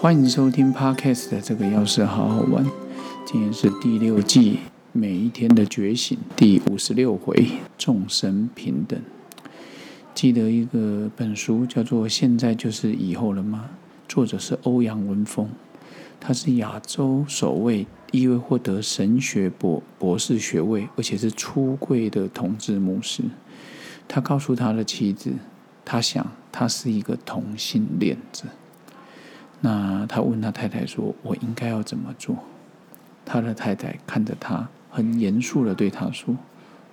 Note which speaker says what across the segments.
Speaker 1: 欢迎收听 Podcast 的这个钥匙好好玩。今天是第六季每一天的觉醒第五十六回，众生平等。记得一个本书叫做《现在就是以后了吗》，作者是欧阳文峰，他是亚洲首位一位获得神学博博士学位，而且是出柜的同志牧师。他告诉他的妻子，他想他是一个同性恋者。那他问他太太说：“我应该要怎么做？”他的太太看着他，很严肃的对他说：“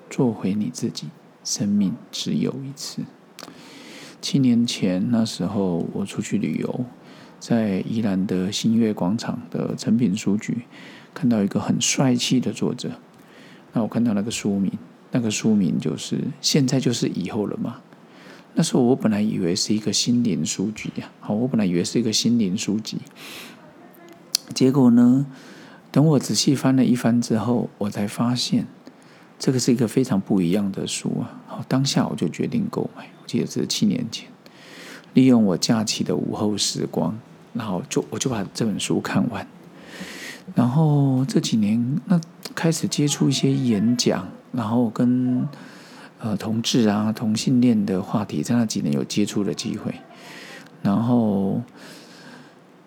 Speaker 1: 做回你自己，生命只有一次。”七年前那时候，我出去旅游，在宜兰的新月广场的诚品书局，看到一个很帅气的作者。那我看到那个书名，那个书名就是“现在就是以后了吗？”那时候我本来以为是一个心灵书籍呀，好，我本来以为是一个心灵书籍。结果呢，等我仔细翻了一番之后，我才发现这个是一个非常不一样的书啊。好，当下我就决定购买。我记得是七年前，利用我假期的午后时光，然后就我就把这本书看完。然后这几年，那开始接触一些演讲，然后跟。呃，同志啊，同性恋的话题，在那几年有接触的机会，然后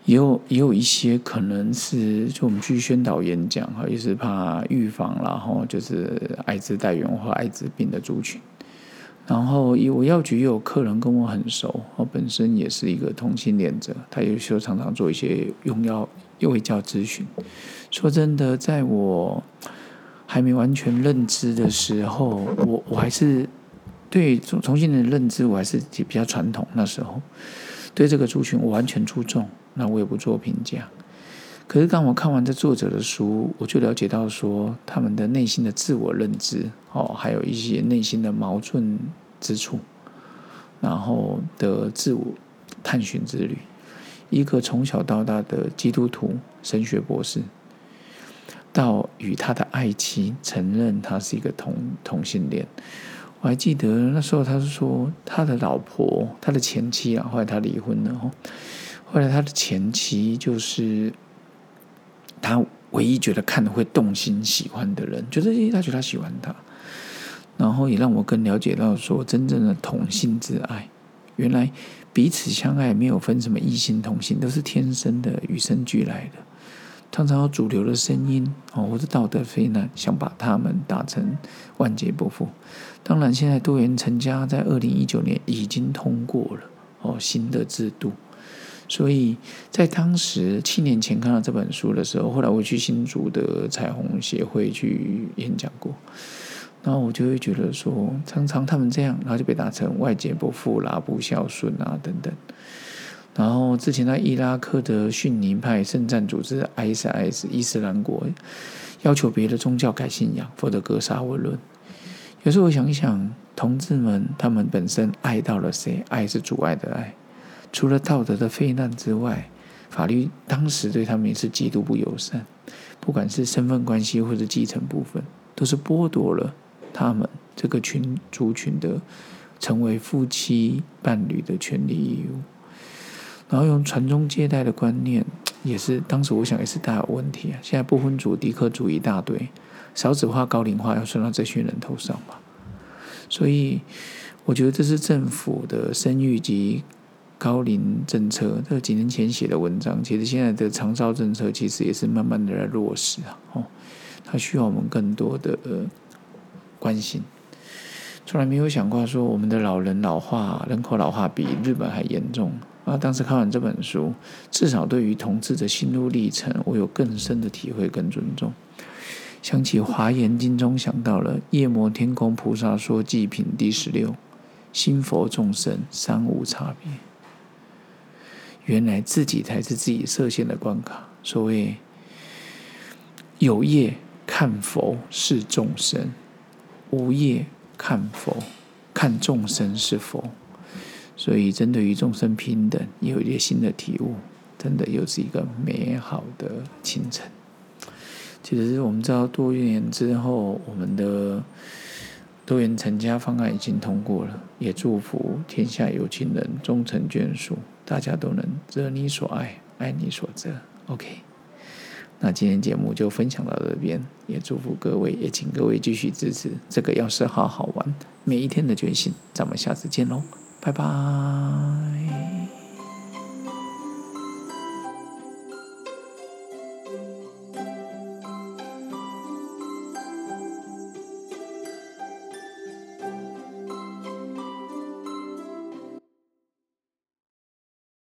Speaker 1: 也有也有一些可能是就我们去宣导演讲哈，也是怕预防，然后就是艾滋带源或艾滋病的族群。然后我药局也有客人跟我很熟，我本身也是一个同性恋者，他有时候常常做一些用药、又会叫咨询。说真的，在我。还没完全认知的时候，我我还是对重重新的认知，我还是比较传统。那时候对这个族群，我完全注重，那我也不做评价。可是当我看完这作者的书，我就了解到说，他们的内心的自我认知哦，还有一些内心的矛盾之处，然后的自我探寻之旅。一个从小到大的基督徒神学博士。到与他的爱妻承认他是一个同同性恋，我还记得那时候他是说他的老婆，他的前妻啊，后来他离婚了哦，后来他的前妻就是他唯一觉得看的会动心喜欢的人，就是他觉得他喜欢他，然后也让我更了解到说真正的同性之爱，原来彼此相爱没有分什么异性同性，都是天生的与生俱来的。常常有主流的声音哦，或者道德非难，想把他们打成万劫不复。当然，现在多元成家在二零一九年已经通过了哦，新的制度。所以在当时七年前看到这本书的时候，后来我去新竹的彩虹协会去演讲过，然后我就会觉得说，常常他们这样，然后就被打成外界不复啦、不孝顺啊等等。然后之前在伊拉克的逊尼派圣战组织 ISIS 伊斯兰国要求别的宗教改信仰，否则格杀勿论。有时候我想一想，同志们他们本身爱到了谁？爱是阻碍的爱，除了道德的非难之外，法律当时对他们也是极度不友善。不管是身份关系或者继承部分，都是剥夺了他们这个群族群的成为夫妻伴侣的权利义务。然后用传宗接代的观念，也是当时我想也是大有问题啊。现在不婚族、低克族一大堆，少子化、高龄化要算到这群人头上吧。所以我觉得这是政府的生育及高龄政策。这几年前写的文章，其实现在的长照政策其实也是慢慢的在落实啊。哦，它需要我们更多的呃关心。从来没有想过说我们的老人老化、人口老化比日本还严重。啊！当时看完这本书，至少对于同志的心路历程，我有更深的体会跟尊重。想起《华严经》中想到了夜摩天宫菩萨说祭品第十六：心佛众生三无差别。原来自己才是自己设限的关卡。所谓有业看佛是众生，无业看佛看众生是佛。所以，针对于众生平等，也有一些新的体悟，真的又是一个美好的清晨。其实，我们知道多元之后，我们的多元成家方案已经通过了，也祝福天下有情人终成眷属，大家都能择你所爱，爱你所择。OK，那今天节目就分享到这边，也祝福各位，也请各位继续支持这个，要是好好玩，每一天的觉醒，咱们下次见喽，拜拜。